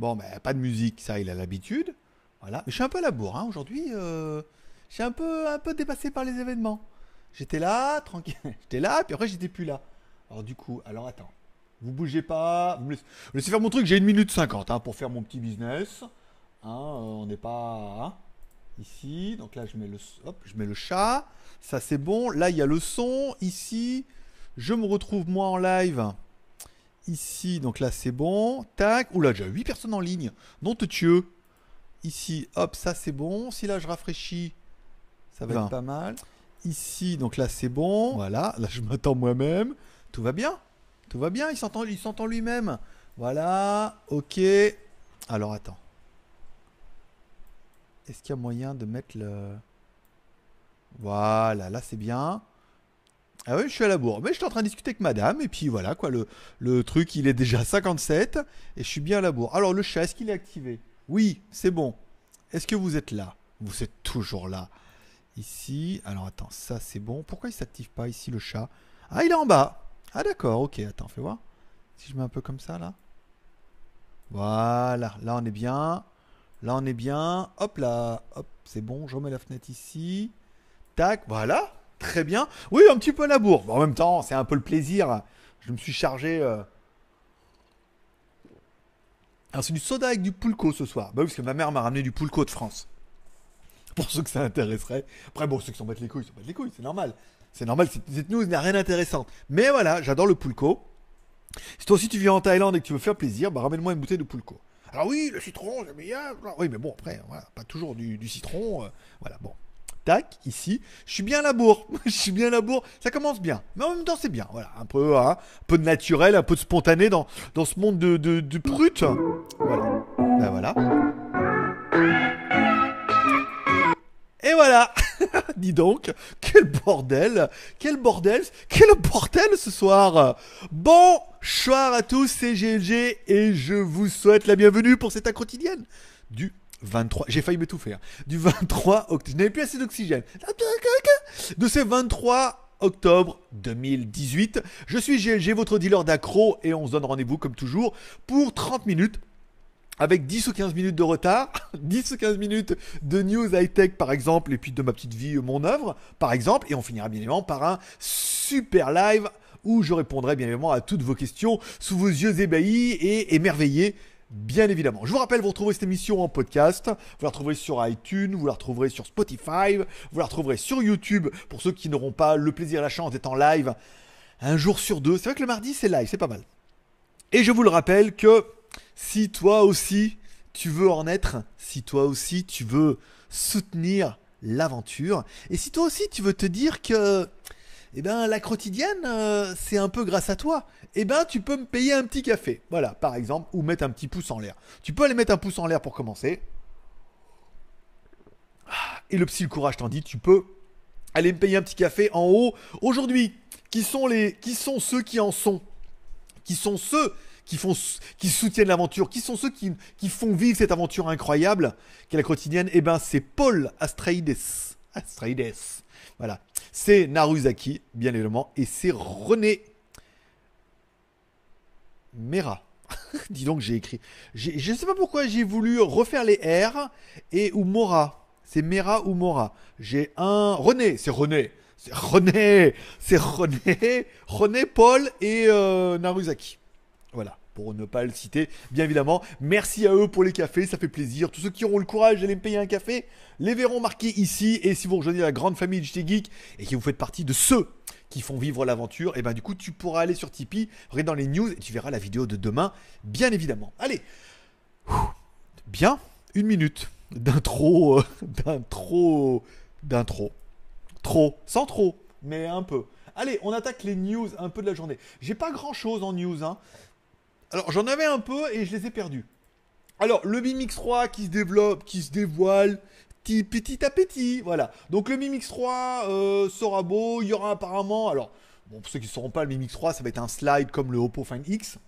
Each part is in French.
Bon, ben, pas de musique, ça, il a l'habitude. Voilà. Mais je suis un peu à la bourre, hein. Aujourd'hui, euh, je suis un peu, un peu dépassé par les événements. J'étais là, tranquille. J'étais là, puis après, j'étais plus là. Alors, du coup, alors attends. Vous bougez pas. Vous laissez, faire mon truc. J'ai une minute 50 hein, pour faire mon petit business. Hein, euh, on n'est pas. hein. Ici. Donc là, je mets le, hop, je mets le chat. Ça, c'est bon. Là, il y a le son. Ici. Je me retrouve moi en live. Ici, donc là c'est bon. Tac. Oula, déjà 8 personnes en ligne. Non te tueux. Ici, hop, ça c'est bon. Si là je rafraîchis, ça va être pas mal. Ici, donc là c'est bon. Voilà, là je m'attends moi-même. Tout va bien. Tout va bien, il s'entend, il s'entend lui-même. Voilà, ok. Alors attends. Est-ce qu'il y a moyen de mettre le. Voilà, là c'est bien. Ah oui, je suis à la bourre. Mais je suis en train de discuter avec madame. Et puis voilà, quoi. Le, le truc, il est déjà 57. Et je suis bien à la bourre. Alors, le chat, est-ce qu'il est activé? Oui, c'est bon. Est-ce que vous êtes là? Vous êtes toujours là. Ici. Alors, attends, ça, c'est bon. Pourquoi il s'active pas ici, le chat? Ah, il est en bas. Ah, d'accord. Ok, attends, fais voir. Si je mets un peu comme ça, là. Voilà. Là, on est bien. Là, on est bien. Hop là. Hop, c'est bon. Je remets la fenêtre ici. Tac. Voilà. Très bien. Oui, un petit peu à la bourre. En même temps, c'est un peu le plaisir. Je me suis chargé. euh. Alors, c'est du soda avec du pulco ce soir. Bah parce que ma mère m'a ramené du pulco de France. Pour ceux que ça intéresserait. Après, bon, ceux qui s'en battent les couilles, s'en battent les couilles, c'est normal. C'est normal, cette- news n'a rien d'intéressant. Mais voilà, j'adore le pulco. Si toi aussi tu viens en Thaïlande et que tu veux faire plaisir, bah ramène-moi une bouteille de pulco. Alors oui, le citron, j'aime bien. Oui, mais bon, après, pas toujours du, du citron. euh, voilà, bon. Tac, ici. Je suis bien à la bourre. Je suis bien à la bourre. Ça commence bien. Mais en même temps, c'est bien. Voilà, un peu, hein, un peu de naturel, un peu de spontané dans, dans ce monde de, de, brut. Voilà. Ben voilà. Et voilà Dis donc, quel bordel Quel bordel Quel bordel ce soir Bonsoir à tous, c'est GLG et je vous souhaite la bienvenue pour cette quotidienne du 23... J'ai failli m'étouffer. hein. Du 23 octobre... Je n'avais plus assez d'oxygène. De ce 23 octobre 2018. Je suis GLG, votre dealer d'accro et on se donne rendez-vous comme toujours pour 30 minutes avec 10 ou 15 minutes de retard, 10 ou 15 minutes de news high-tech par exemple, et puis de ma petite vie, euh, mon œuvre par exemple, et on finira bien évidemment par un super live où je répondrai bien évidemment à toutes vos questions sous vos yeux ébahis et émerveillés. Bien évidemment. Je vous rappelle, vous retrouvez cette émission en podcast. Vous la retrouverez sur iTunes, vous la retrouverez sur Spotify, vous la retrouverez sur YouTube pour ceux qui n'auront pas le plaisir et la chance d'être en live un jour sur deux. C'est vrai que le mardi, c'est live, c'est pas mal. Et je vous le rappelle que si toi aussi tu veux en être, si toi aussi tu veux soutenir l'aventure, et si toi aussi tu veux te dire que eh ben, la quotidienne, euh, c'est un peu grâce à toi. Eh ben, tu peux me payer un petit café. Voilà, par exemple, ou mettre un petit pouce en l'air. Tu peux aller mettre un pouce en l'air pour commencer. Ah, Et le psy, le courage t'en dit, tu peux aller me payer un petit café en haut. Aujourd'hui, qui sont ceux qui en sont? Qui sont ceux qui soutiennent l'aventure? Qui sont ceux qui, qui font vivre cette aventure incroyable? Qu'est la quotidienne? Eh ben, c'est Paul Astraides. Astraides. Voilà. C'est Naruzaki, bien évidemment, et c'est René Mera. Dis donc, j'ai écrit. Je ne sais pas pourquoi j'ai voulu refaire les R et ou Mora. C'est Mera ou Mora. J'ai un René, c'est René. C'est René, c'est René, René, Paul et euh, Naruzaki. Voilà, pour ne pas le citer, bien évidemment. Merci à eux pour les cafés, ça fait plaisir. Tous ceux qui auront le courage d'aller me payer un café, les verront marqués ici. Et si vous rejoignez la grande famille JT Geek et que vous faites partie de ceux qui font vivre l'aventure, et ben du coup tu pourras aller sur Tipeee, regarder dans les news et tu verras la vidéo de demain, bien évidemment. Allez, bien, une minute d'intro, euh, d'intro, d'intro, trop, sans trop, mais un peu. Allez, on attaque les news un peu de la journée. J'ai pas grand chose en news, hein. Alors j'en avais un peu et je les ai perdus. Alors le Mi Mix 3 qui se développe, qui se dévoile petit, à petit, voilà. Donc le Mi Mix 3 euh, sera beau, il y aura apparemment, alors bon pour ceux qui ne sauront pas, le Mi Mix 3 ça va être un slide comme le Oppo Find X,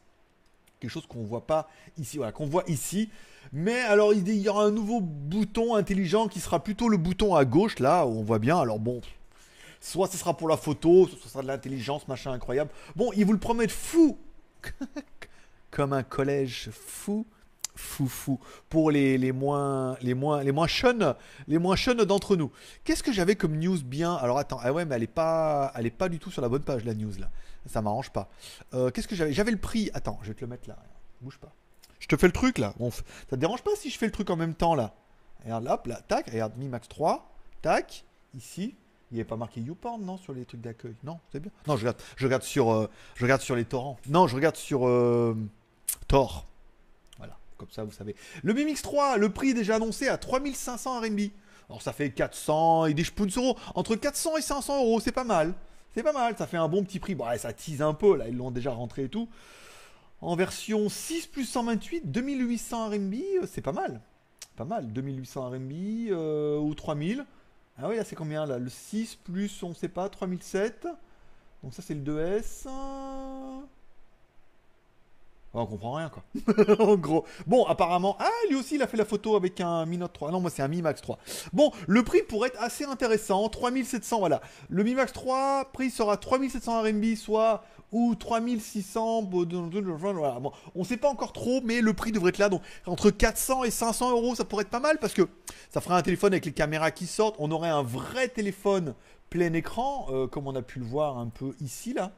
quelque chose qu'on voit pas ici, voilà, qu'on voit ici. Mais alors il y aura un nouveau bouton intelligent qui sera plutôt le bouton à gauche là, où on voit bien. Alors bon, soit ce sera pour la photo, soit ce sera de l'intelligence, machin incroyable. Bon, ils vous le promettent fou, comme un collège fou. Fou fou pour les, les moins les moins les moins jeunes les moins d'entre nous. Qu'est-ce que j'avais comme news bien? Alors attends, ah ouais mais elle est pas elle est pas du tout sur la bonne page la news là. Ça m'arrange pas. Euh, qu'est-ce que j'avais? J'avais le prix. Attends, je vais te le mettre là. Bouge pas. Je te fais le truc là. Bon, ça te dérange pas si je fais le truc en même temps là? Regarde là, là, tac, regarde Mi Max 3, tac, ici. Il n'y avait pas marqué YouPorn, non, sur les trucs d'accueil? Non, c'est bien. Non, je regarde, je regarde sur, euh, je regarde sur les torrents. Non, je regarde sur euh, Tor. Voilà, comme ça, vous savez. Le Mi Mix 3, le prix est déjà annoncé à 3500 RMB. Alors, ça fait 400 et des euros. Entre 400 et 500 euros, c'est pas mal. C'est pas mal, ça fait un bon petit prix. Bon, ça tease un peu, là, ils l'ont déjà rentré et tout. En version 6 plus 128, 2800 RMB, c'est pas mal. Pas mal, 2800 RMB euh, ou 3000. Ah oui, là c'est combien là? Le 6 plus, on sait pas, 3007. Donc ça c'est le 2S. On comprend rien quoi. en gros. Bon, apparemment. Ah, lui aussi il a fait la photo avec un Mi Note 3. Non, moi c'est un Mi Max 3. Bon, le prix pourrait être assez intéressant. 3700, voilà. Le Mi Max 3, prix sera 3700 RMB, soit ou 3600. Voilà. Bon, on sait pas encore trop, mais le prix devrait être là. Donc entre 400 et 500 euros, ça pourrait être pas mal parce que ça ferait un téléphone avec les caméras qui sortent. On aurait un vrai téléphone plein écran, euh, comme on a pu le voir un peu ici là.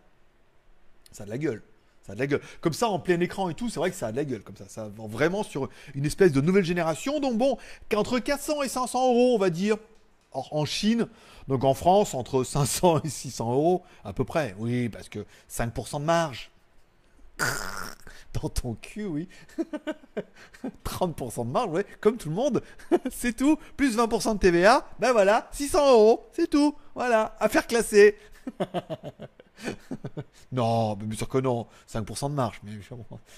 Ça de la gueule. Ça a de la gueule. Comme ça, en plein écran et tout, c'est vrai que ça a de la gueule. Comme ça, ça va vraiment sur une espèce de nouvelle génération. Donc bon, qu'entre 400 et 500 euros, on va dire, en Chine, donc en France, entre 500 et 600 euros, à peu près. Oui, parce que 5% de marge. Dans ton cul, oui. 30% de marge, oui, comme tout le monde. c'est tout. Plus 20% de TVA, ben voilà, 600 euros, c'est tout. Voilà, affaire classée. non, bien sûr que non. 5% de marge. Mais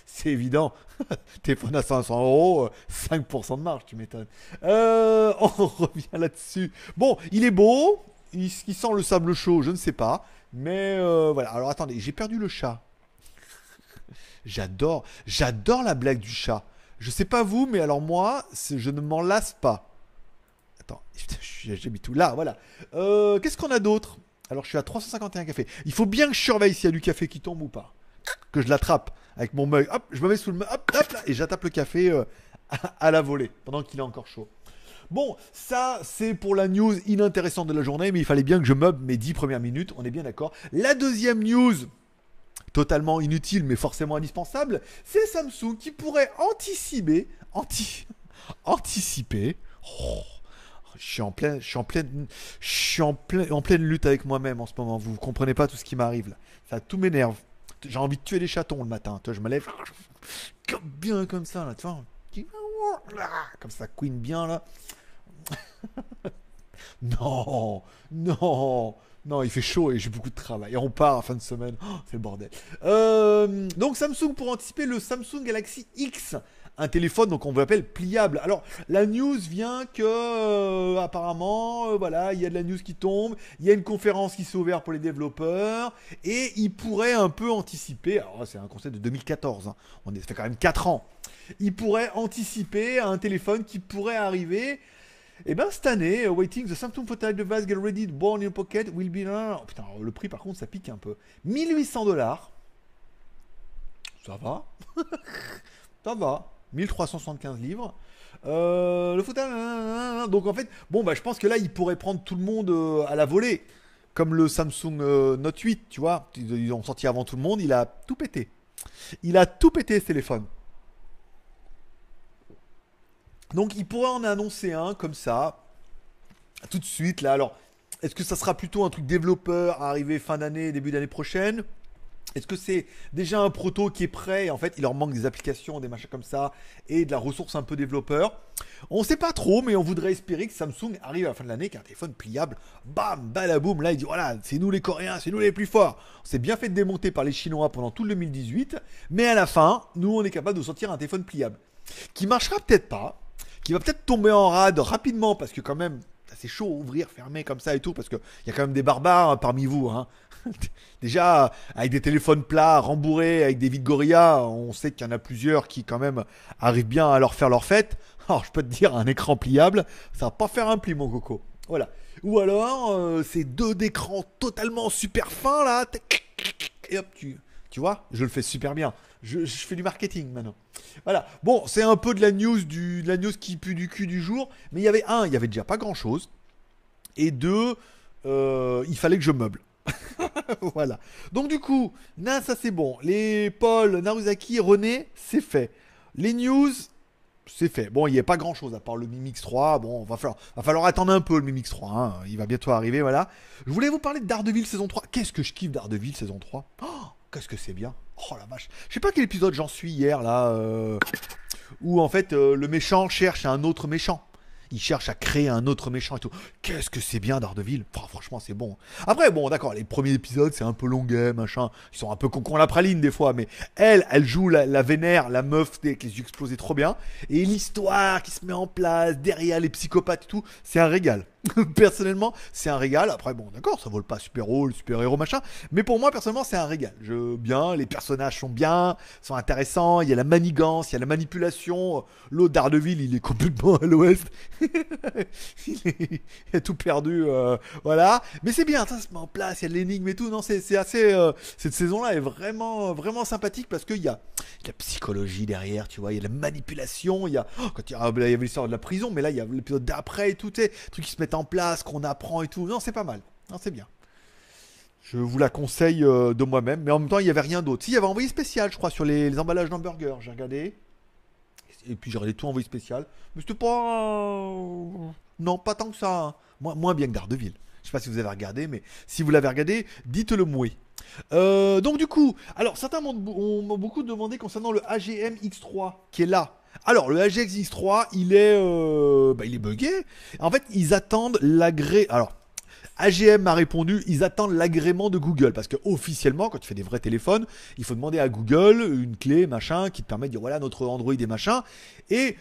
c'est évident. Téléphone à 500 euros, 5% de marge, tu m'étonnes. Euh, on revient là-dessus. Bon, il est beau. Il, sent le sable chaud, je ne sais pas. Mais euh, voilà. Alors attendez, j'ai perdu le chat. j'adore, j'adore la blague du chat. Je sais pas vous, mais alors moi, je ne m'en lasse pas. Attends, j'ai mis tout là, voilà. Euh, qu'est-ce qu'on a d'autre? Alors je suis à 351 cafés. Il faut bien que je surveille s'il y a du café qui tombe ou pas. Que je l'attrape avec mon mug. Hop, je me mets sous le mug. Hop, hop, et j'attape le café euh, à, la volée pendant qu'il est encore chaud. Bon, ça c'est pour la news inintéressante de la journée, mais il fallait bien que je meuble mes 10 premières minutes, on est bien d'accord. La deuxième news, totalement inutile mais forcément indispensable, c'est Samsung qui pourrait anticiper, anti, anticiper, oh, je suis en pleine, je suis en pleine, je suis en en pleine lutte avec moi-même en ce moment. Vous comprenez pas tout ce qui m'arrive là. Ça tout m'énerve. J'ai envie de tuer des chatons le matin. Toi, je me lève bien comme ça tu vois. Comme ça, Queen bien là. non, non, non, il fait chaud et j'ai beaucoup de travail. Et on part en fin de semaine. Oh, c'est le bordel. Euh, donc Samsung pour anticiper le Samsung Galaxy X un téléphone, donc on l'appelle pliable. Alors la news vient que euh, apparemment, euh, voilà, il y a de la news qui tombe, il y a une conférence qui s'est ouverte pour les développeurs et il pourrait un peu anticiper. Alors c'est un concept de 2014, hein, on est, ça fait quand même 4 ans. Il pourrait anticiper un téléphone qui pourrait arriver. Et eh ben cette année, euh, waiting the Samsung Photo device get ready, born in pocket will be. Oh, putain, le prix par contre ça pique un peu. 1800 dollars. Ça va. ça va. 1375 livres. Euh, le fauteuil, donc en fait, bon bah je pense que là il pourrait prendre tout le monde euh, à la volée, comme le Samsung euh, Note 8, tu vois, ils ont sorti avant tout le monde, il a tout pété, il a tout pété ce téléphone. Donc il pourrait en annoncer un comme ça, tout de suite là. Alors, est-ce que ça sera plutôt un truc développeur à arriver fin d'année, début d'année prochaine? Est-ce que c'est déjà un proto qui est prêt en fait il leur manque des applications, des machins comme ça et de la ressource un peu développeur? On sait pas trop, mais on voudrait espérer que Samsung arrive à la fin de l'année avec un téléphone pliable. Bam, balaboum. Là il dit voilà, c'est nous les Coréens, c'est nous les plus forts. On s'est bien fait démonter par les Chinois pendant tout le 2018, mais à la fin, nous on est capable de sortir un téléphone pliable qui marchera peut-être pas, qui va peut-être tomber en rade rapidement parce que quand même c'est chaud ouvrir, fermer comme ça et tout, parce qu'il y a quand même des barbares hein, parmi vous. Hein. Déjà, avec des téléphones plats, rembourrés, avec des vides Gorilla, on sait qu'il y en a plusieurs qui quand même arrivent bien à leur faire leur fête. Alors je peux te dire, un écran pliable, ça va pas faire un pli mon coco. Voilà. Ou alors, euh, ces deux d'écran totalement super fins là, et hop, tu, tu vois, je le fais super bien. Je, je fais du marketing maintenant. Voilà. Bon, c'est un peu de la news du, de la news qui pue du cul du jour, mais il y avait un, il y avait déjà pas grand chose, et deux, euh, il fallait que je meuble. voilà. Donc du coup, na ça c'est bon. Les Paul, Naruzaki, René, c'est fait. Les news, c'est fait. Bon, il n'y a pas grand chose à part le Mimix 3. Bon, va falloir, va falloir attendre un peu le Mimix 3. hein. Il va bientôt arriver, voilà. Je voulais vous parler de Daredevil saison 3. Qu'est-ce que je kiffe Daredevil saison 3 oh, Qu'est-ce que c'est bien Oh la vache. Je sais pas quel épisode j'en suis hier, là. euh, où en fait euh, le méchant cherche un autre méchant. Il cherche à créer un autre méchant et tout. Qu'est-ce que c'est bien Daredevil? Enfin, Franchement, c'est bon. Après, bon, d'accord, les premiers épisodes, c'est un peu longuet, machin. Ils sont un peu con la praline des fois, mais elle, elle joue la, la vénère, la meuf avec les yeux explosés trop bien. Et l'histoire qui se met en place derrière les psychopathes et tout, c'est un régal. personnellement, c'est un régal. Après, bon, d'accord, ça vole pas super-héros, le super-héros, machin. Mais pour moi, personnellement, c'est un régal. Je, bien, les personnages sont bien, sont intéressants. Il y a la manigance, il y a la manipulation. L'autre Daredevil, il est complètement à l'ouest. il, est- il a tout perdu, euh, voilà. Mais c'est bien, ça se met en place, il y a l'énigme et tout. Non, c'est assez. euh, cette saison-là est vraiment, vraiment sympathique parce qu'il y a, il y a psychologie derrière, tu vois. Il y a la manipulation, il y a. oh, quand il y a- il y avait l'histoire de la prison, mais là, il y a l'épisode d'après et tout, tu sais, trucs qui se mettent en place, qu'on apprend et tout. Non, c'est pas mal. Non, c'est bien. Je vous la conseille euh, de moi-même, mais en même temps, il n'y avait rien d'autre. Si, il y avait envoyé spécial, je crois, sur les, emballages d'hamburgers. J'ai regardé. Et puis j'ai regardé tout envoyé spécial. Mais c'était pas. euh, Non, pas tant que ça. hein. Moins, moins bien que Daredevil. Je sais pas si vous avez regardé, mais si vous l'avez regardé, dites-le moi. Euh, donc du coup, alors certains m'ont beaucoup demandé concernant le AGM X3 qui est là. Alors le AGX X3, il est, euh, bah, il est. En fait, ils attendent l'agré. Alors AGM m'a répondu, ils attendent l'agrément de Google parce que officiellement, quand tu fais des vrais téléphones, il faut demander à Google une clé machin qui te permet de dire voilà notre Android et machin. Et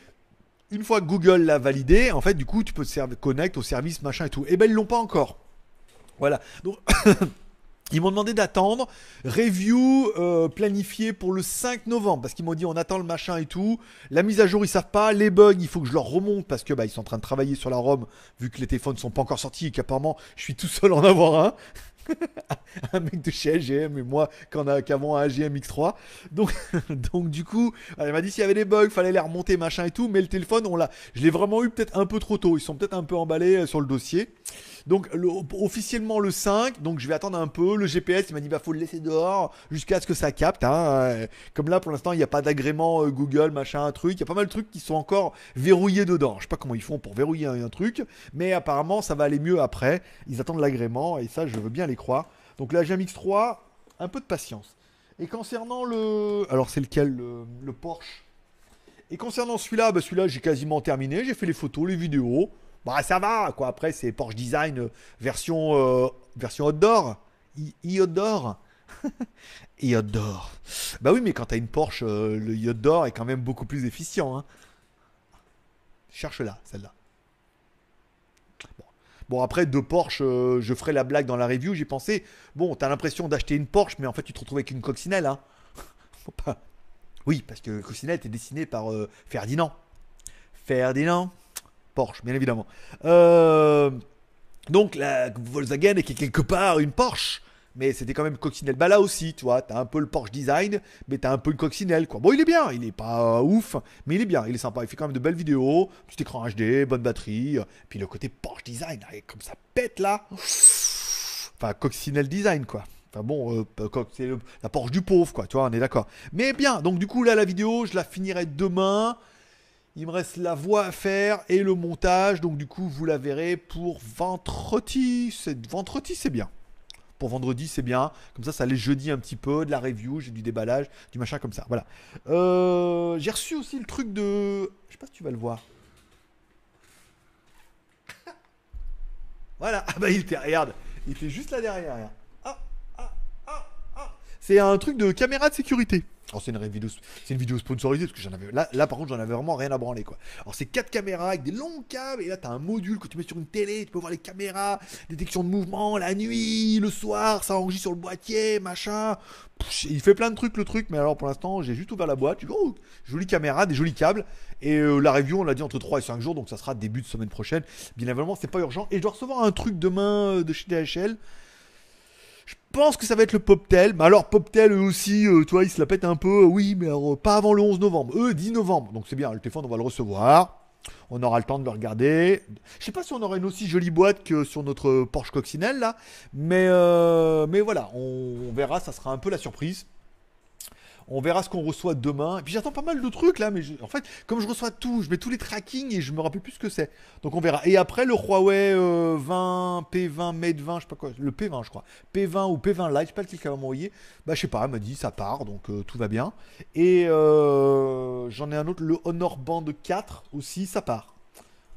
une fois que Google l'a validé, en fait, du coup, tu peux te connecter au service machin et tout. Et ben ils l'ont pas encore. Voilà. Donc Ils m'ont demandé d'attendre. Review euh, planifié pour le 5 novembre. Parce qu'ils m'ont dit on attend le machin et tout. La mise à jour, ils savent pas. Les bugs, il faut que je leur remonte parce que bah, ils sont en train de travailler sur la ROM vu que les téléphones sont pas encore sortis et qu'apparemment je suis tout seul en avoir un. un mec de chez AGM et moi qu'avant un AGM X3. Donc, donc du coup, elle m'a dit s'il y avait des bugs, fallait les remonter machin et tout. Mais le téléphone, on l'a, je l'ai vraiment eu peut-être un peu trop tôt. Ils sont peut-être un peu emballés euh, sur le dossier. Donc le- officiellement le 5, donc je vais attendre un peu. Le GPS, il m'a dit bah faut le laisser dehors jusqu'à ce que ça capte. hein. Euh, Comme là pour l'instant il n'y a pas d'agrément euh, Google machin un truc. Il y a pas mal de trucs qui sont encore verrouillés dedans. Je sais pas comment ils font pour verrouiller un, truc, mais apparemment ça va aller mieux après. Ils attendent l'agrément et ça je veux bien les croire. Donc la GMX 3, un peu de patience. Et concernant le, alors c'est lequel le, le Porsche? Et concernant celui-là, bah celui-là j'ai quasiment terminé. J'ai fait les photos, les vidéos. Bah ça va quoi. Après c'est Porsche Design euh, version euh, version outdoor, I- e-outdoor, e-outdoor. Bah oui mais quand t'as une Porsche, euh, le e-outdoor est quand même beaucoup plus efficient. Hein. Cherche là, celle-là. Bon. Après de Porsche, je ferai la blague dans la review. J'ai pensé, bon t'as l'impression d'acheter une Porsche, mais en fait tu te retrouves avec une coccinelle. Hein. Oui, parce que Coccinelle était dessiné par Ferdinand. Ferdinand Porsche, bien évidemment. Euh, donc la Volkswagen est quelque part une Porsche. Mais c'était quand même coccinelle. Bah là aussi, tu vois, t'as un peu le Porsche design, mais t'as un peu une coccinelle, quoi. Bon, il est bien, il est pas euh, ouf, mais il est bien, il est sympa. Il fait quand même de belles vidéos, petit écran HD, bonne batterie. Puis le côté Porsche design, comme ça pète là. Enfin, coccinelle design, quoi. Enfin bon, euh, c'est le- la Porsche du pauvre, quoi, tu vois, on est d'accord. Mais bien, donc du coup, là, la vidéo, je la finirai demain. Il me reste la voix à faire et le montage. Donc du coup, vous la verrez pour vendredi. Vendredi, c'est bien. Pour vendredi, c'est bien. Comme ça, ça laisse jeudi un petit peu de la review, j'ai du déballage, du machin comme ça. Voilà. Euh, j'ai reçu aussi le truc de. Je sais pas si tu vas le voir. Voilà. Ah bah il était. Regarde. Il était juste là derrière. ah, ah, ah. C'est un truc de caméra de sécurité. C'est une vidéo, sponsorisée parce que j'en avais là, là par contre j'en avais vraiment rien à branler quoi. Alors c'est quatre caméras avec des longs câbles et là t'as un module que tu mets sur une télé, tu peux voir les caméras, détection de mouvement, la nuit, le soir, ça enregistre sur le boîtier, machin. Il fait plein de trucs le truc, mais alors pour l'instant j'ai juste ouvert la boîte, tu oh, jolie caméra, des jolis câbles et euh, la review on l'a dit entre 3 et 5 jours donc ça sera début de semaine prochaine. Bien évidemment c'est pas urgent et je dois recevoir un truc demain euh, de chez DHL. Pense que ça va être le Poptel. Mais alors, Poptel, eux aussi, euh, tu vois, ils se la pètent un peu. Oui, mais euh, pas avant le 11 novembre. Eux, 10 novembre. Donc c'est bien, le téléphone, on va le recevoir. On aura le temps de le regarder. Je sais pas si on aura une aussi jolie boîte que sur notre Porsche Coccinelle là, mais euh, mais voilà, on verra. Ça sera un peu la surprise. On verra ce qu'on reçoit demain. Et puis j'attends pas mal de trucs là, mais en fait, comme je reçois tout, je mets tous les tracking et je me rappelle plus ce que c'est. Donc on verra. Et après le Huawei euh, 20 P20 Mate 20, je sais pas quoi, le P20 je crois, P20 ou P20 Lite, je sais pas lequel qu'elle va m'envoyer. Bah je sais pas, elle m'a dit ça part, donc euh, tout va bien. Et euh, j'en ai un autre, le Honor Band 4 aussi, ça part.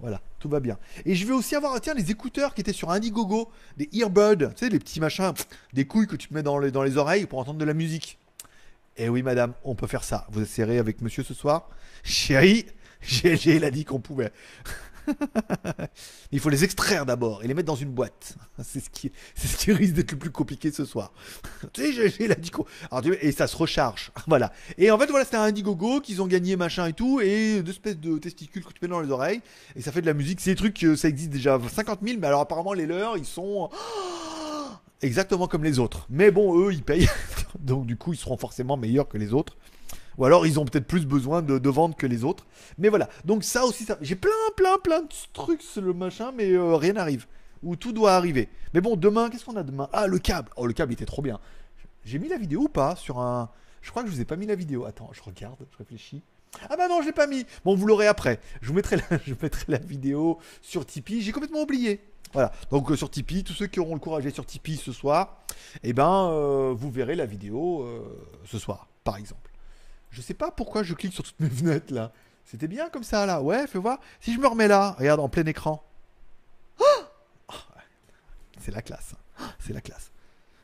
Voilà, tout va bien. Et je vais aussi avoir, tiens, les écouteurs qui étaient sur Indiegogo, des earbuds, tu sais, les petits machins, des couilles que tu te mets dans les, dans les oreilles pour entendre de la musique. Eh oui, madame, on peut faire ça. Vous serré avec monsieur ce soir Chérie, GLG, il a dit qu'on pouvait. Il faut les extraire d'abord et les mettre dans une boîte. C'est ce qui, c'est ce qui risque d'être le plus compliqué ce soir. tu sais, GLG, il a dit qu'on. Alors, tu vois, et ça se recharge. Voilà. Et en fait, voilà, c'était un Indiegogo qu'ils ont gagné, machin et tout, et deux espèces de testicules que tu mets dans les oreilles, et ça fait de la musique. C'est des trucs, euh, ça existe déjà 50 000, mais alors apparemment, les leurs, ils sont. Exactement comme les autres. Mais bon, eux, ils payent. Donc, du coup, ils seront forcément meilleurs que les autres. Ou alors, ils ont peut-être plus besoin de, de vendre que les autres. Mais voilà. Donc, ça aussi, ça... j'ai plein, plein, plein de trucs le machin, mais euh, rien n'arrive. Ou tout doit arriver. Mais bon, demain, qu'est-ce qu'on a demain? Ah, le câble. Oh, le câble était trop bien. J'ai mis la vidéo ou pas sur un. Je crois que je vous ai pas mis la vidéo. Attends, je regarde, je réfléchis. Ah bah non, je l'ai pas mis. Bon, vous l'aurez après. Je vous mettrai la, je mettrai la vidéo sur Tipeee. J'ai complètement oublié. Voilà. Donc euh, sur Tipeee, tous ceux qui auront le courage d'aller sur Tipeee ce soir, eh ben, euh, vous verrez la vidéo euh, ce soir, par exemple. Je sais pas pourquoi je clique sur toutes mes fenêtres là. C'était bien comme ça là. Ouais, fais voir. Si je me remets là, regarde en plein écran. Ah C'est la classe. Ah, C'est la classe.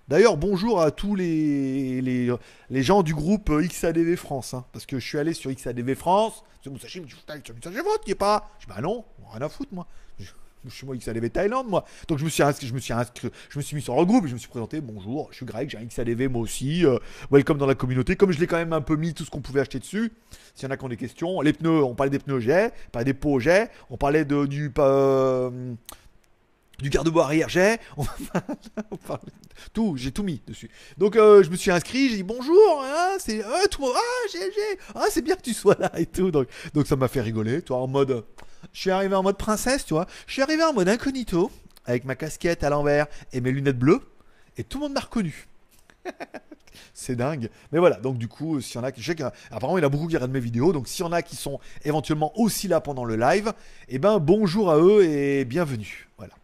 D'ailleurs, bonjour à tous les, les, gens du groupe XADV France. hein, parce que je suis allé sur XADV France. Ce Musashi me dit Putain, Musashi vote, qui est pas. Je dis Bah non, rien à foutre, moi. Je suis moi XADV Thaïlande, moi. Donc je me suis inscrit, je me suis inscrit, je me suis mis sur le groupe, et je me suis présenté. Bonjour, je suis Greg, j'ai un XADV moi aussi. euh, welcome dans la communauté. Comme je l'ai quand même un peu mis tout ce qu'on pouvait acheter dessus. S'il y en a qui ont des questions, les pneus, on parlait des pneus j'ai, parlait des pots j'ai, on parlait de, du. euh, du garde-bois arrière j'ai, tout, j'ai tout mis dessus. Donc euh, je me suis inscrit, j'ai dit bonjour, hein, c'est euh, tout, ah GLG, ah c'est bien que tu sois là et tout. Donc, donc ça m'a fait rigoler, toi en mode, je suis arrivé en mode princesse, tu vois. Je suis arrivé en mode incognito avec ma casquette à l'envers et mes lunettes bleues et tout le monde m'a reconnu. C'est dingue. Mais voilà, donc du coup, s'il y en a qui. Je sais qu'apparemment, il y a beaucoup qui regardent mes vidéos. Donc s'il y en a qui sont éventuellement aussi là pendant le live, eh ben bonjour à eux et bienvenue. Voilà.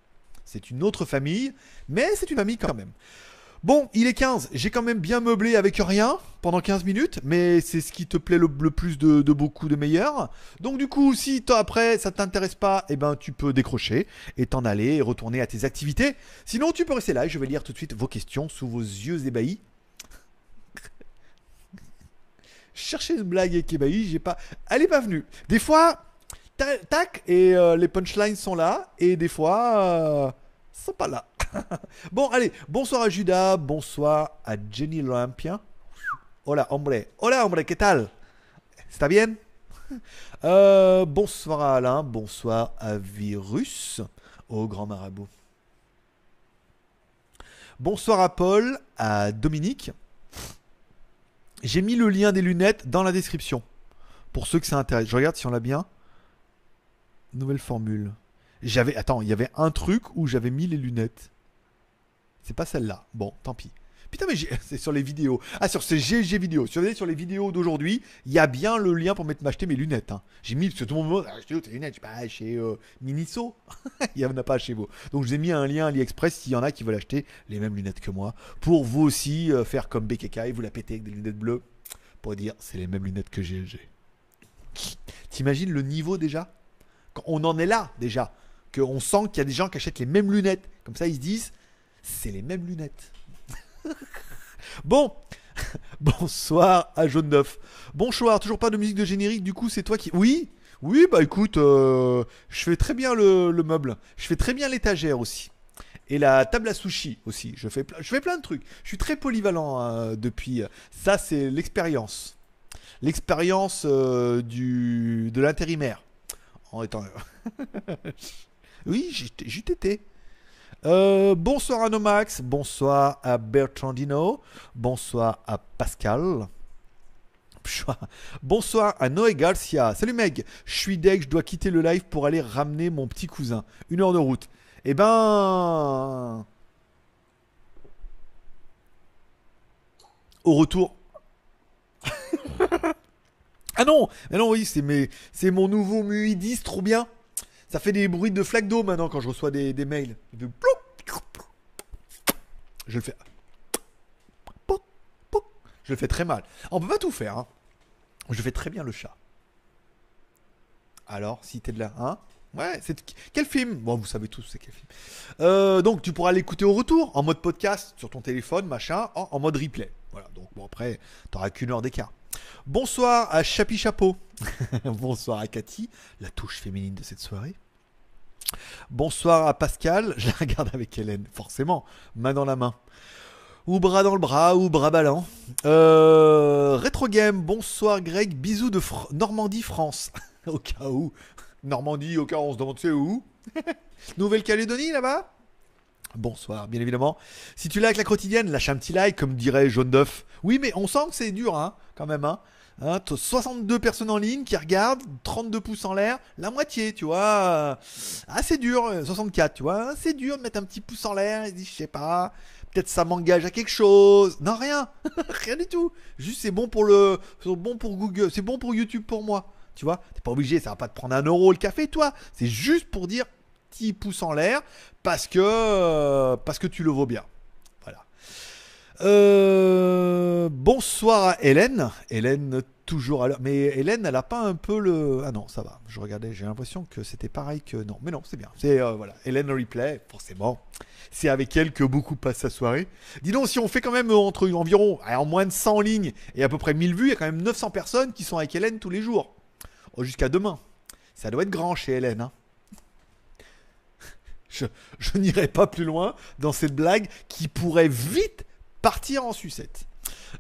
C'est une autre famille, mais c'est une famille quand même. Bon, il est 15, j'ai quand même bien meublé avec rien pendant 15 minutes, mais c'est ce qui te plaît le, plus de, beaucoup de meilleurs. Donc du coup, si toi après ça t'intéresse pas, eh ben tu peux décrocher et t'en aller et retourner à tes activités. Sinon, tu peux rester là je vais lire tout de suite vos questions sous vos yeux ébahis. Chercher une blague avec ébahi, j'ai pas. Elle est pas venue. Des fois, ta- tac, et euh, les punchlines sont là, et des fois, euh, sont pas là. bon, allez, bonsoir à Judas, bonsoir à Jenny l'Olympien. Hola, hombre. Hola, hombre, ¿qué tal? ¿Está bien? Euh, bonsoir à Alain, bonsoir à Virus, au grand marabout. Bonsoir à Paul, à Dominique. J'ai mis le lien des lunettes dans la description. Pour ceux que ça intéresse. Je regarde si on l'a bien. Nouvelle formule. J'avais. Attends, il y avait un truc où j'avais mis les lunettes. C'est pas celle-là. Bon, tant pis. Putain, mais c'est sur les vidéos. Ah, sur ces GG vidéos. Si vous allez sur les vidéos d'aujourd'hui, il y a bien le lien pour m'acheter mes lunettes. hein. J'ai mis, parce que tout le monde me ah, tes lunettes bah, chez euh, Miniso. il n'y en a pas chez vous. Donc, je vous ai mis un lien AliExpress s'il y en a qui veulent acheter les mêmes lunettes que moi. Pour vous aussi euh, faire comme BKK et vous la péter avec des lunettes bleues. Pour dire, c'est les mêmes lunettes que GLG. T'imagines le niveau déjà? Quand On en est là déjà. Qu'on sent qu'il y a des gens qui achètent les mêmes lunettes. Comme ça, ils se disent, c'est les mêmes lunettes. bon, bonsoir à Jaune Neuf. Bonsoir, toujours pas de musique de générique, du coup c'est toi qui... Oui, oui, bah écoute, euh, je fais très bien le, le meuble. Je fais très bien l'étagère aussi. Et la table à sushi aussi. Je fais, plein- de trucs. Je suis très polyvalent euh, depuis. Ça, c'est l'expérience. L'expérience euh, du de l'intérimaire. En étant... oui, été. Euh, bonsoir à Nomax, bonsoir à Bertrandino, bonsoir à Pascal. Bonsoir à Noé Garcia. Salut Meg, je suis deg, je dois quitter le live pour aller ramener mon petit cousin. Une heure de route. Eh ben... Au retour... ah non Mais non, oui, c'est mes... mon nouveau MUI 10, trop bien. Ça fait des bruits de flaque d'eau maintenant quand je reçois des, mails. Je le fais... Je le fais très mal. On peut pas tout faire. Hein. Je fais très bien le chat. Alors, si t'es de là, hein Ouais, c'est quel film? Bon, vous savez tous c'est quel film. Euh, donc, tu pourras l'écouter au retour, en mode podcast, sur ton téléphone, machin, en, en mode replay. Voilà, donc bon, après, t'auras qu'une heure d'écart. Bonsoir à Chapi Chapeau. Bonsoir à Cathy, la touche féminine de cette soirée. Bonsoir à Pascal, je la regarde avec Hélène, forcément, main dans la main. Ou bras dans le bras, ou bras ballant. Euh, Game, bonsoir Greg, bisous de Normandie, France. au cas où. Normandie, au cas où on se demande où. Nouvelle-Calédonie là-bas? Bonsoir, bien évidemment. Si tu likes la quotidienne, lâche un petit like, comme dirait Jaune d'œuf. Oui, mais on sent que c'est dur, hein, quand même. Hein. Hein, t- 62 personnes en ligne qui regardent, 32 pouces en l'air, la moitié, tu vois. Ah, c'est dur, euh, 64, tu vois. C'est dur de mettre un petit pouce en l'air. Il dit, je sais pas, peut-être ça m'engage à quelque chose. Non, rien. rien du tout. Juste, c'est bon pour le, c'est bon pour Google, c'est bon pour YouTube pour moi. Tu vois, t'es pas obligé, ça va pas te prendre un euro le café, toi. C'est juste pour dire petit pouce en l'air parce que euh, parce que tu le vaux bien. Voilà. Euh, bonsoir à Hélène. Hélène toujours à l'heure. Mais Hélène, elle a pas un peu le. Ah non, ça va. Je regardais, j'ai l'impression que c'était pareil que non. Mais non, c'est bien. C'est euh, voilà. Hélène replay, forcément. C'est avec elle que beaucoup passent sa soirée. Dis donc, si on fait quand même entre environ en moins de 100 lignes et à peu près 1000 vues, il y a quand même 900 personnes qui sont avec Hélène tous les jours. Oh, Jusqu'à demain. Ça doit être grand chez Hélène. Hein. Je, n'irai pas plus loin dans cette blague qui pourrait vite partir en sucette.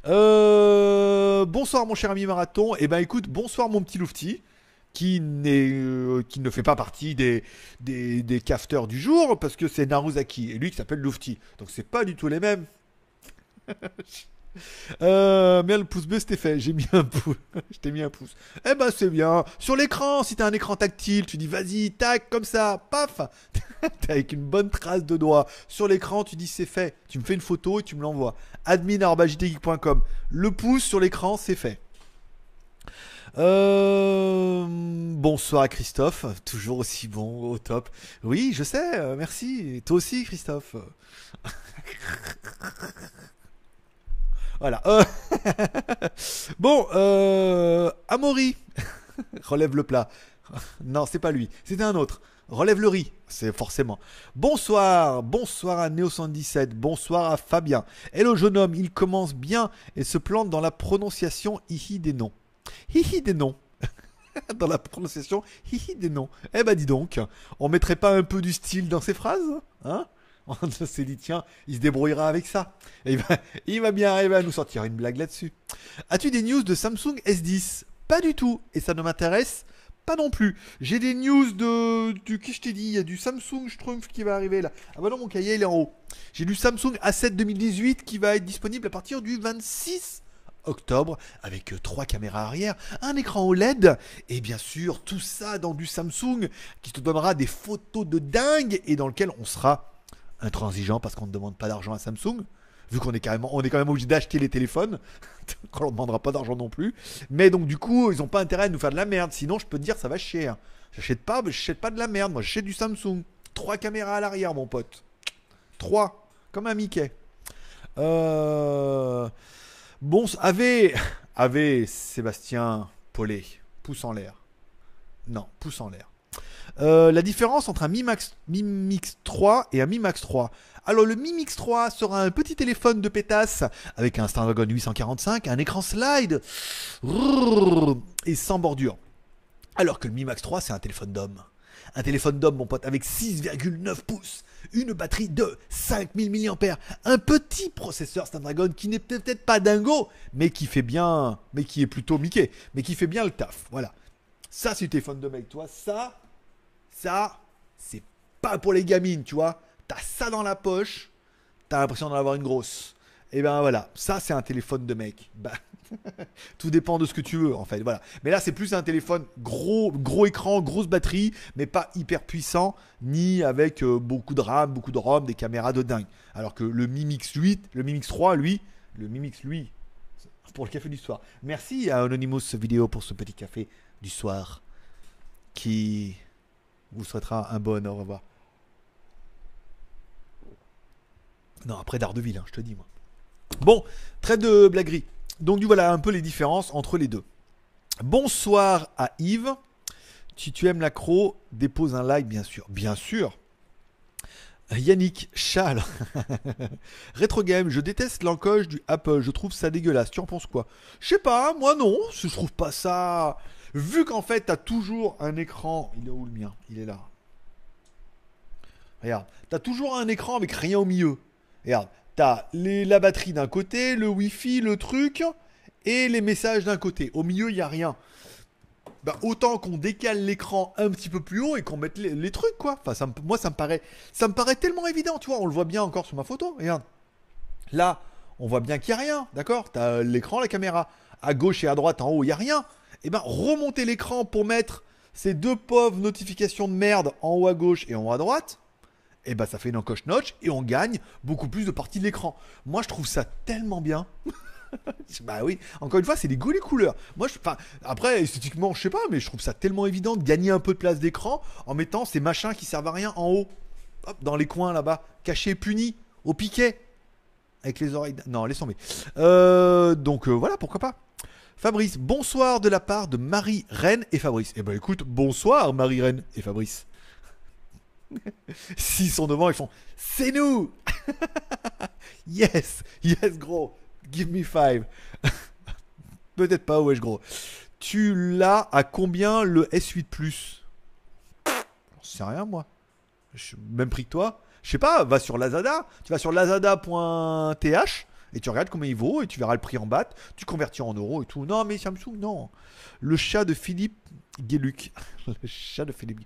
Euh, bonsoir mon cher ami marathon. Eh ben écoute, bonsoir mon petit Loufti, qui, euh, qui ne fait pas partie des, des, des cafteurs du jour, parce que c'est Naruzaki, et lui qui s'appelle Loufti. Donc c'est pas du tout les mêmes. Euh, le pouce bleu c'était fait, j'ai mis un pouce, je t'ai mis un pouce. Eh ben c'est bien. Sur l'écran, si t'as un écran tactile, tu dis vas-y, tac, comme ça, paf. T'es avec une bonne trace de doigt. Sur l'écran, tu dis c'est fait. Tu me fais une photo et tu me l'envoies. admin.jtgeek.com. Le pouce sur l'écran, c'est fait. Euh, bonsoir Christophe, toujours aussi bon, au top. Oui, je sais, euh, merci. Toi aussi, Christophe. Voilà. Euh, bon, euh... Amaury. Relève le plat. Non, c'est pas lui. C'était un autre. Relève le riz. C'est forcément. Bonsoir. Bonsoir à Neo117. Bonsoir à Fabien. Hello jeune homme. Il commence bien et se plante dans la prononciation hihi des noms. Hihi des noms. dans la prononciation hihi des noms. Eh ben dis donc. On mettrait pas un peu du style dans ces phrases Hein? on s'est dit, tiens, il se débrouillera avec ça. Il, va, il va bien arriver à nous sortir une blague là-dessus. As-tu des news de Samsung S10 Pas du tout. Et ça ne m'intéresse pas non plus. J'ai des news de. Du, qui je t'ai dit? Il y a du Samsung Strumpf qui va arriver là. Ah bah non, mon cahier il est en haut. J'ai du Samsung A7 2018 qui va être disponible à partir du 26 octobre avec euh, trois caméras arrière, un écran OLED et bien sûr tout ça dans du Samsung qui te donnera des photos de dingue et dans lequel on sera intransigeant parce qu'on ne demande pas d'argent à Samsung. Vu qu'on est carrément, on est quand même obligé d'acheter les téléphones, on ne demandera pas d'argent non plus. Mais donc du coup, ils n'ont pas intérêt à nous faire de la merde. Sinon, je peux te dire, ça va cher. J'achète pas, j'achète pas de la merde. Moi, j'achète du Samsung. Trois caméras à l'arrière, mon pote. Trois, comme un Mickey. Euh... Bon, avait, avait Sébastien Paulet, pouce en l'air. Non, pouce en l'air. Euh, la différence entre un Mi Max, Mi Mix 3 et un Mi Max 3. Alors le Mi Mix 3 sera un petit téléphone de pétasse avec un Snapdragon 845, un écran slide et sans bordure. Alors que le Mi Max 3 c'est un téléphone d'homme. Un téléphone d'homme mon pote avec 6,9 pouces, une batterie de 5000 mAh, un petit processeur Snapdragon qui n'est peut-être pas dingo, mais qui fait bien, mais qui est plutôt Mickey, mais qui fait bien le taf. Voilà. Ça c'est téléphone de mec, toi. Ça, ça, c'est pas pour les gamines, tu vois. t'as ça dans la poche, t'as l'impression d'en avoir une grosse. Et ben voilà, ça c'est un téléphone de mec. Bah, tout dépend de ce que tu veux en fait. Voilà. Mais là c'est plus un téléphone gros, gros écran, grosse batterie, mais pas hyper puissant, ni avec euh, beaucoup de RAM, beaucoup de ROM, des caméras de dingue. Alors que le Mi Mix 8, le Mi Mix 3, lui, le Mi Mix lui, pour le café du soir. Merci à Anonymous vidéo pour ce petit café du soir qui vous souhaitera un bon au revoir. Non, après D'Ardeville, hein, je te dis moi. Bon, très de blaguerie. Donc voilà un peu les différences entre les deux. Bonsoir à Yves. Si tu aimes l'accro, dépose un like bien sûr. Bien sûr. Yannick Chal. Retro Game, je déteste l'encoche du Apple, je trouve ça dégueulasse. Tu en penses quoi? Je sais pas, moi non, je trouve pas ça. Vu qu'en fait, t'as toujours un écran. Il est où le mien? Il est là. Regarde, t'as toujours un écran avec rien au milieu. Regarde, t'as la batterie d'un côté, le Wi-Fi, le truc, et les messages d'un côté. Au milieu, il n'y a rien. Bah, autant qu'on décale l'écran un petit peu plus haut et qu'on mette les, trucs, quoi. Enfin, ça, moi, ça me, paraît, ça me paraît tellement évident, tu vois. On le voit bien encore sur ma photo. Regarde. Là, on voit bien qu'il n'y a rien, d'accord? T'as l'écran, la caméra. À gauche et à droite, en haut, il n'y a rien. Eh ben, remonter l'écran pour mettre ces deux pauvres notifications de merde en haut à gauche et en haut à droite et eh ben, ça fait une encoche notch et on gagne beaucoup plus de parties de l'écran. Moi je trouve ça tellement bien. bah oui, encore une fois, c'est des goûts les couleurs. Moi, je, après, esthétiquement, je sais pas, mais je trouve ça tellement évident de gagner un peu de place d'écran en mettant ces machins qui servent à rien en haut, hop, dans les coins là-bas, cachés, punis, au piquet, avec les oreilles. Non, laisse tomber. Euh, donc euh, voilà, pourquoi pas. Fabrice, bonsoir de la part de Marie Reine et Fabrice. Eh ben écoute, bonsoir Marie Reine et Fabrice. S'ils sont devant, ils font C'est nous Yes Yes, gros Give me five Peut-être pas, wesh, gros. Tu l'as à combien le S8 Plus? J'en sais rien, moi. Même prix que toi. Je sais pas, va sur Lazada. Tu vas sur lazada.th et tu regardes combien il vaut et tu verras le prix en bas. Tu convertis en euros et tout. Non, mais Samsung, non. Le chat de Philippe Guéluc. le chat de Philippe.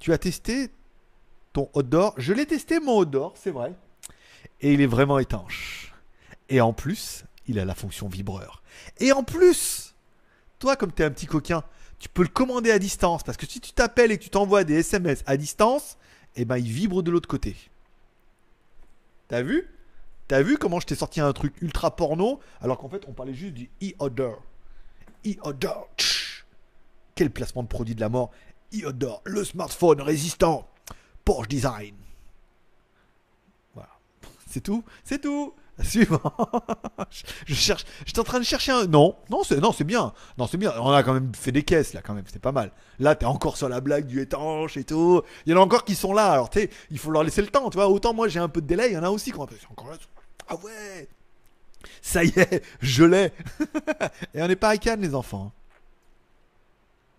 Tu as testé ton odor. Je l'ai testé mon odor, c'est vrai. Et il est vraiment étanche. Et en plus, il a la fonction vibreur. Et en plus, toi, comme tu es un petit coquin, tu peux le commander à distance. Parce que si tu t'appelles et que tu t'envoies des SMS à distance, eh ben, il vibre de l'autre côté. T'as vu? T'as vu comment je t'ai sorti un truc ultra porno alors qu'en fait on parlait juste du e-odor. E-odor. Quel placement de produit de la mort. E-odor, le smartphone résistant Porsche Design. Voilà. C'est tout C'est tout Suivant. je cherche. J'étais en train de chercher un. Non, non, c'est non, c'est bien. Non, c'est bien. On a quand même fait des caisses là, quand même. C'était pas mal. Là, t'es encore sur la blague du étanche et tout. Il y en a encore qui sont là. Alors, tu il faut leur laisser le temps. Tu vois, autant moi j'ai un peu de délai. Il y en a aussi qui ont encore là. Ah ouais. Ça y est, je l'ai. et on n'est pas à Cannes, les enfants.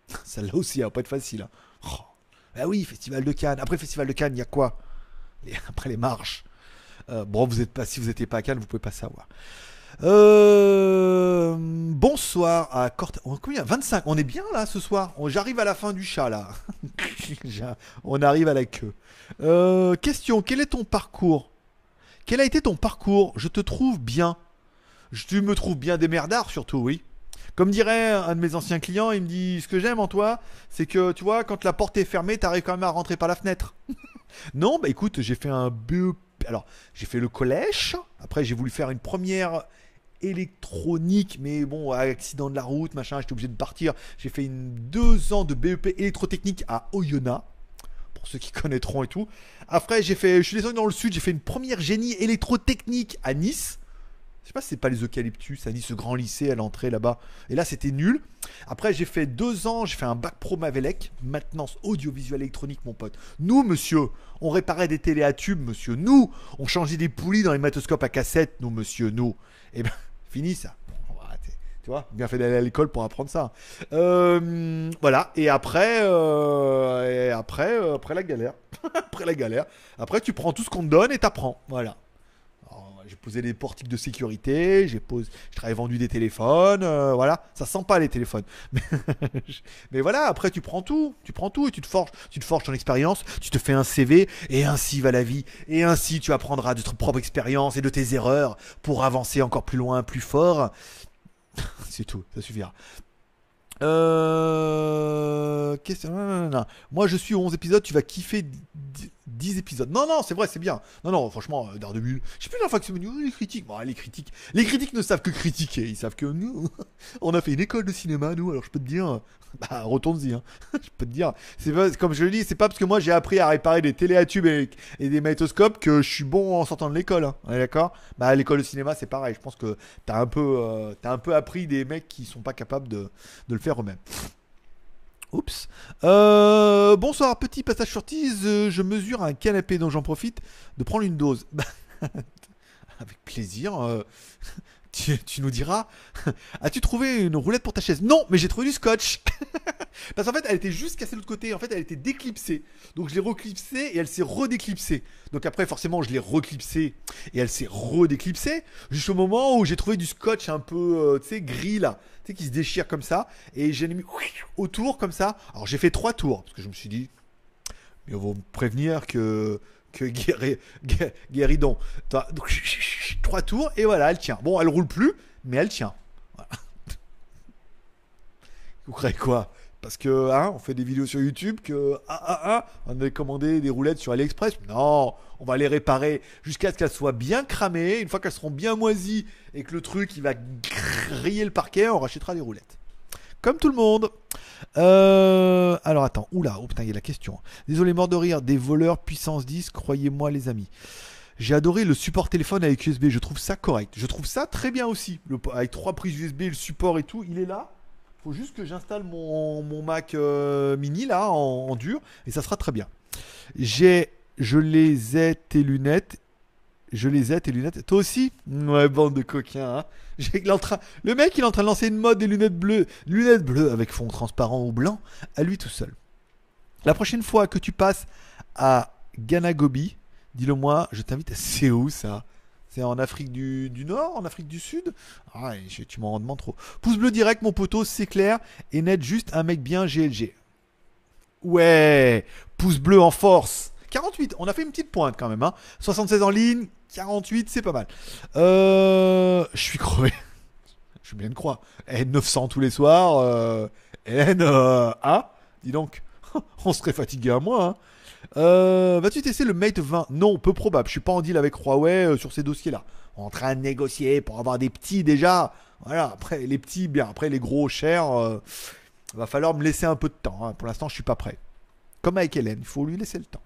Celle-là aussi, elle va pas être facile. Hein. Oh. Bah oui, Festival de Cannes. Après Festival de Cannes, il y a quoi? Après les marches. Euh, bon, vous êtes pas, si vous n'étiez pas à Cannes, vous pouvez pas savoir. Euh, bonsoir à Corte. Combien? 25. On est bien là ce soir? J'arrive à la fin du chat là. On arrive à la queue. Euh, question. Quel est ton parcours? Quel a été ton parcours? Je te trouve bien. Tu me trouves bien des merdards surtout, oui. Comme dirait un de mes anciens clients, il me dit ce que j'aime en toi, c'est que tu vois, quand la porte est fermée, t'arrives quand même à rentrer par la fenêtre. non, bah écoute, j'ai fait un BEP. Alors, j'ai fait le collège. Après, j'ai voulu faire une première électronique, mais bon, accident de la route, machin, j'étais obligé de partir. J'ai fait deux ans de BEP électrotechnique à Oyonnax, pour ceux qui connaîtront et tout. Après, j'ai fait, je suis descendu dans le sud, j'ai fait une première génie électrotechnique à Nice. Je sais pas si c'est pas les eucalyptus, à Nice, ce grand lycée à l'entrée là-bas. Et là, c'était nul. Après, j'ai fait deux ans, j'ai fait un bac pro Mavelec, maintenance audiovisuelle électronique, mon pote. Nous, monsieur, on réparait des télé à tubes, monsieur. Nous, on changeait des poulies dans les matoscopes à cassette, nous, monsieur, nous. Et eh ben, fini ça. Tu vois, bien fait d'aller à l'école pour apprendre ça. Euh, voilà. Et après, euh, après, euh, après la galère, après la galère. Après, tu prends tout ce qu'on te donne et t'apprends. Voilà j'ai posé des portiques de sécurité, j'ai posé, je travaille vendu des téléphones, voilà, ça sent pas les téléphones. Mais, mais, voilà, après tu prends tout, tu prends tout et tu te forges, tu te forges ton expérience, tu te fais un CV et ainsi va la vie et ainsi tu apprendras de ton propre expérience et de tes erreurs pour avancer encore plus loin, plus fort. C'est tout, ça suffira. Euh... Question... Moi je suis 11 épisodes, tu vas kiffer 10 épisodes. Non, non, c'est vrai, c'est bien. Non, non, franchement, euh, Daredevil. Je sais plus la fois que c'est venu. Les critiques. Bon, les critiques. Les critiques ne savent que critiquer. Ils savent que nous, on a fait une école de cinéma, nous. Alors je peux te dire, bah, retourne-y. Hein. je peux te dire. C'est pas, comme je le dis, c'est pas parce que moi j'ai appris à réparer des téléatubes et, et des magnétoscopes que je suis bon en sortant de l'école. Hein. On est d'accord? Bah, l'école de cinéma, c'est pareil. Je pense que t'as un peu, euh, as un peu appris des mecs qui sont pas capables de, de le faire eux-mêmes. Oups. Euh, bonsoir, petit passage sur tease. Je mesure un canapé dont j'en profite de prendre une dose. Avec plaisir. Euh, tu, nous diras As-tu trouvé une roulette pour ta chaise? Non, mais j'ai trouvé du scotch. Parce qu'en fait, elle était juste cassée de l'autre côté. En fait, elle était déclipsée. Donc, je l'ai reclipsée et elle s'est redéclipsée. Donc, après, forcément, je l'ai reclipsée et elle s'est redéclipsée. Juste au moment où j'ai trouvé du scotch un peu, euh, tu sais, gris là. Tu sais, qui se déchire comme ça. Et j'ai mis autour comme ça. Alors, j'ai fait trois tours. Parce que je me suis dit, mais on va me prévenir que Guéridon. Trois tours et voilà, elle tient. Bon, elle roule plus, mais elle tient. Vous croyez quoi? Parce que hein, on fait des vidéos sur YouTube que ah, ah, ah, on a commandé des roulettes sur AliExpress. Non, on va les réparer jusqu'à ce qu'elles soient bien cramées. Une fois qu'elles seront bien moisies et que le truc il va griller le parquet, on rachètera des roulettes. Comme tout le monde. Euh, alors attends, oula, oh putain, il y a la question. Désolé, mort de rire, des voleurs puissance 10, croyez-moi les amis. J'ai adoré le support téléphone avec USB, je trouve ça correct. Je trouve ça très bien aussi. avec trois prises USB, le support et tout, il est là. Faut juste que j'installe mon, Mac euh, mini là en, dur et ça sera très bien. J'ai, je les ai tes lunettes je les ai tes lunettes. Toi aussi Ouais, bande de coquins. Hein. Le mec, il est en train de lancer une mode des lunettes bleues. Lunettes bleues avec fond transparent ou blanc, à lui tout seul. La prochaine fois que tu passes à Ganagobi, dis-le moi, je t'invite à. C'est où ça? C'est en Afrique du, Nord En Afrique du Sud? Ah, Tu m'en demandes trop. Pouce bleu direct, mon poteau, c'est clair. Et net, juste un mec bien GLG. Ouais Pouce bleu en force 48, on a fait une petite pointe quand même. Hein. 76 en ligne, 48, c'est pas mal. Euh, je suis crevé. je suis bien de croire. N900 tous les soirs. Euh, N euh, dis donc. on serait fatigué à moi. Hein. Euh, vas-tu tester le Mate 20 Non, peu probable. Je suis pas en deal avec Huawei sur ces dossiers-là. En train de négocier pour avoir des petits déjà. Voilà, après les petits, bien. Après les gros, chers. va falloir me laisser un peu de temps. Hein. Pour l'instant, je suis pas prêt. Comme avec Hélène, il faut lui laisser le temps.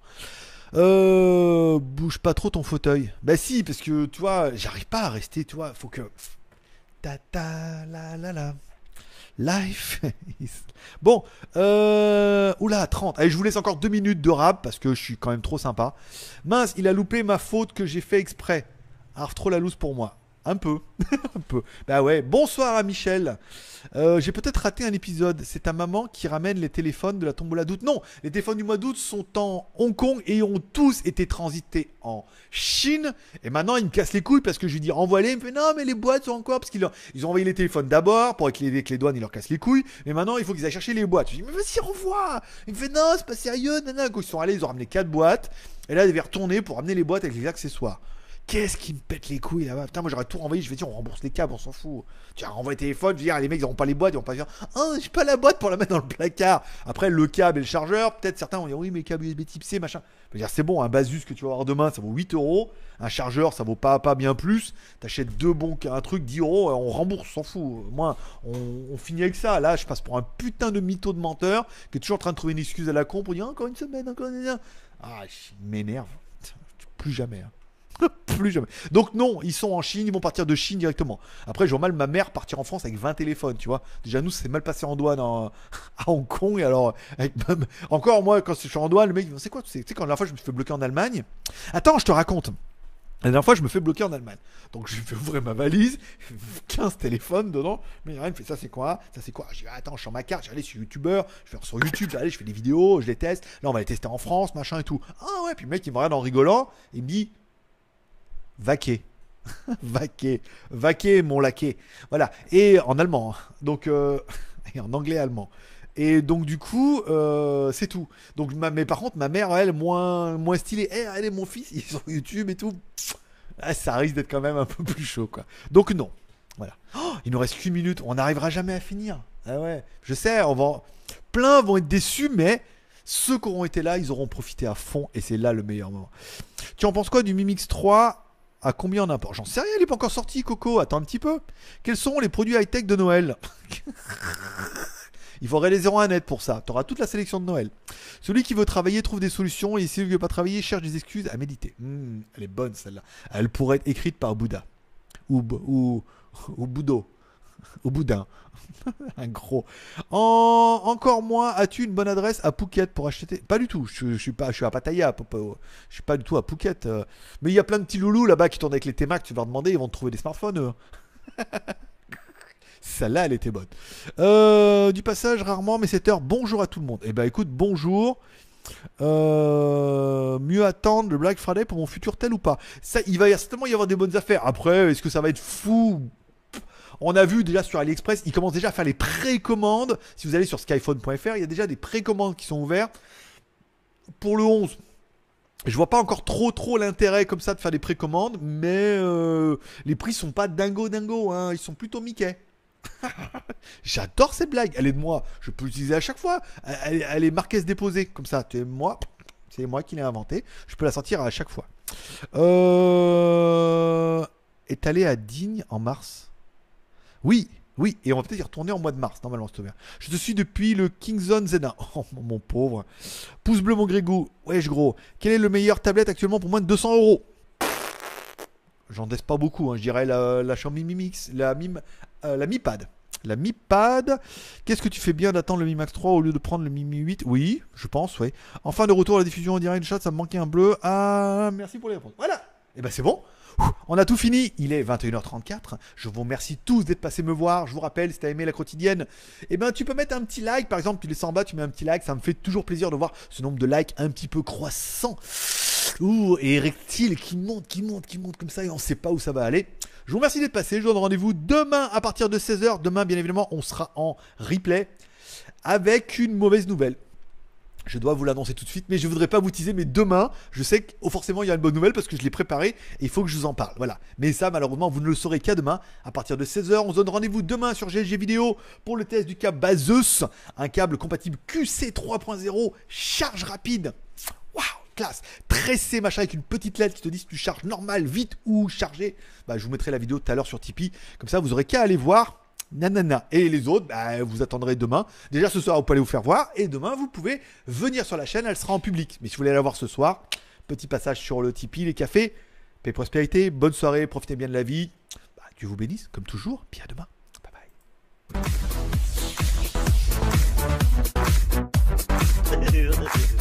Euh, bouge pas trop ton fauteuil. Bah si, parce que tu vois, j'arrive pas à rester, tu vois, faut que. Ta ta la la la. Life Bon, euh... Oula, 30. Allez, je vous laisse encore deux minutes de rap parce que je suis quand même trop sympa. Mince, il a loupé ma faute que j'ai fait exprès. Alors, trop la loose pour moi. Un peu. un peu. Bah ouais. Bonsoir à Michel. Euh, j'ai peut-être raté un épisode. C'est ta maman qui ramène les téléphones de la tombola d'août. Non, les téléphones du mois d'août sont en Hong Kong et ont tous été transités en Chine. Et maintenant, il me casse les couilles parce que je lui dis envoie-les. Il me fait non, mais les boîtes sont encore. Parce qu'ils ont, ils ont envoyé les téléphones d'abord pour que les, les douanes, ils leur cassent les couilles. Mais maintenant, il faut qu'ils aillent chercher les boîtes. Je lui dis mais vas-y, renvoie. Il me fait non, c'est pas sérieux. Ils sont allés, ils ont ramené quatre boîtes. Et là, ils devaient retourner pour ramener les boîtes avec les accessoires. Qu'est-ce qui me pète les couilles là-bas Putain, moi j'aurais tout renvoyé. Je vais dire, on rembourse les câbles, on s'en fout. Tu as renvoyé téléphone, je veux dire, les mecs ils n'auront pas les boîtes, ils vont pas dire, oh, j'ai pas la boîte pour la mettre dans le placard. Après, le câble et le chargeur, peut-être certains vont dire, oui, mais câble USB type C, machin. Je veux dire, c'est bon, un Basus que tu vas avoir demain, ça vaut 8 euros. Un chargeur, ça vaut pas, pas bien plus. T'achètes deux bons, un truc 10 euros, on rembourse, on s'en fout. Moi, on, finit avec ça. Là, je passe pour un putain de mytho de menteur qui est toujours en train de trouver une excuse à la con pour dire, encore une semaine, encore une semaine. Ah, il m'énerve. Plus jamais. Hein. plus jamais. Donc non, ils sont en Chine, ils vont partir de Chine directement. Après, je vois mal ma mère partir en France avec 20 téléphones, tu vois. Déjà, nous, c'est mal passé en douane à Hong Kong. Et alors, encore moi, quand je suis en douane, le mec, c'est quoi Tu sais, quand la dernière fois, je me suis fait bloquer en Allemagne? Attends, je te raconte. La dernière fois, je me fais bloquer en Allemagne. Donc, je fais ouvrir ma valise, 15 téléphones dedans. Mais rien, il me fait ça, c'est quoi? Ça, c'est quoi? Je dis, attends, je en ma carte, j'allais sur YouTubeur, je fais sur YouTube, j'allais, je fais des vidéos, je les teste. Là, on va les tester en France, machin et tout. Ah ouais, puis le mec, il me regarde en rigolant, il me dit, vaquer. vaquer, vaquer mon laquais. Voilà. Et en allemand. hein. Donc, euh, et en anglais allemand. Et donc du coup, euh, c'est tout. Donc, ma- mais par contre, ma mère, elle, moins, moins stylée. Eh, elle est mon fils, il est sur YouTube et tout. Ah, ça risque d'être quand même un peu plus chaud, quoi. Donc non. Voilà. Oh, il nous reste qu'une minute. On n'arrivera jamais à finir. Ah ouais. Je sais, on va... plein vont être déçus, mais ceux qui auront été là, ils auront profité à fond. Et c'est là le meilleur moment. Tu en penses quoi du Mi Mix 3 À combien on importe J'en sais rien, il n'est pas encore sorti, Coco. Attends un petit peu. Quels sont les produits high-tech de Noël? Il faudrait les 01 net pour ça. Tu auras toute la sélection de Noël. Celui qui veut travailler trouve des solutions et celui qui ne veut pas travailler cherche des excuses à méditer. Hmm, elle est bonne celle-là. Elle pourrait être écrite par Bouddha. Ou, ou, ou Bouddha. Au boudin. Un gros. En, encore moins, as-tu une bonne adresse à Phuket pour acheter Pas du tout. Je, suis pas, je suis à Pattaya. Je suis pas du tout à Phuket. euh. Mais il y a plein de petits loulous là-bas qui tournent avec les T-Mac. Tu vas leur demander, ils vont te trouver des smartphones. eux. Celle-là, elle était bonne. Euh, du passage, rarement, mais cette heure, bonjour à tout le monde. Eh ben écoute, bonjour. Euh, mieux attendre le Black Friday pour mon futur tel ou pas? Ça, il va certainement y avoir des bonnes affaires. Après, est-ce que ça va être fou? On a vu déjà sur AliExpress, ils commencent déjà à faire les précommandes. Si vous allez sur skyphone.fr, il y a déjà des précommandes qui sont ouvertes pour le 11. Je vois pas encore trop l'intérêt comme ça de faire des précommandes, mais euh, les prix sont pas dingo dingo, hein. ils sont plutôt Mickey. J'adore cette blague, elle est de moi, je peux l'utiliser à chaque fois. Elle, est marquée déposée comme ça, c'est moi, c'est moi qui l'ai inventé. Je peux la sortir à chaque fois. Euh... Est allé à Digne en mars? Oui, oui, et on va peut-être y retourner en mois de mars, normalement, bien. Je te suis depuis le Kingzone Z1. Oh, mon pauvre. Pouce bleu, mon Grégou. Wesh, gros. Quelle est le meilleur tablette actuellement pour moins de 200 euros? J'en laisse pas beaucoup, hein. je dirais la, la Xiaomi Mi Mix, la, Mi, euh, la Mi Pad. La Mi Pad. Qu'est-ce que tu fais bien d'attendre le Mi Max 3 au lieu de prendre le Mi Mi 8 Oui, je pense, oui. Enfin, de retour à la diffusion en direct chat, ça me manquait un bleu. Ah, merci pour les réponses. Voilà. Et ben c'est bon. On a tout fini, il est 21h34. Je vous remercie tous d'être passés me voir. Je vous rappelle, si t'as aimé la quotidienne, eh ben tu peux mettre un petit like. Par exemple, tu descends en bas, tu mets un petit like. Ça me fait toujours plaisir de voir ce nombre de likes un petit peu croissant. Ouh, et érectile qui monte, qui monte, qui monte comme ça et on sait pas où ça va aller. Je vous remercie d'être passé. Je vous donne rendez-vous demain à partir de 16h. Demain, bien évidemment, on sera en replay avec une mauvaise nouvelle. Je dois vous l'annoncer tout de suite, mais je voudrais pas vous teaser. Mais demain, je sais que oh, forcément il y a une bonne nouvelle parce que je l'ai préparé et il faut que je vous en parle. Voilà. Mais ça, malheureusement, vous ne le saurez qu'à demain à partir de 16h. On se donne rendez-vous demain sur GLG Vidéo pour le test du câble Bazeus, un câble compatible QC 3.0, charge rapide. Waouh, classe. Tressé machin avec une petite lettre qui te dit si tu charges normal, vite ou chargé. Bah, je vous mettrai la vidéo tout à l'heure sur Tipeee. Comme ça, vous aurez qu'à aller voir nanana. Et les autres, bah, vous attendrez demain. Déjà ce soir, vous pouvez aller vous faire voir. Et demain, vous pouvez venir sur la chaîne, elle sera en public. Mais si vous voulez la voir ce soir, petit passage sur le Tipeee, les cafés. Paix, prospérité, bonne soirée, profitez bien de la vie. Bah, Dieu vous bénisse, comme toujours, puis à demain. Bye bye.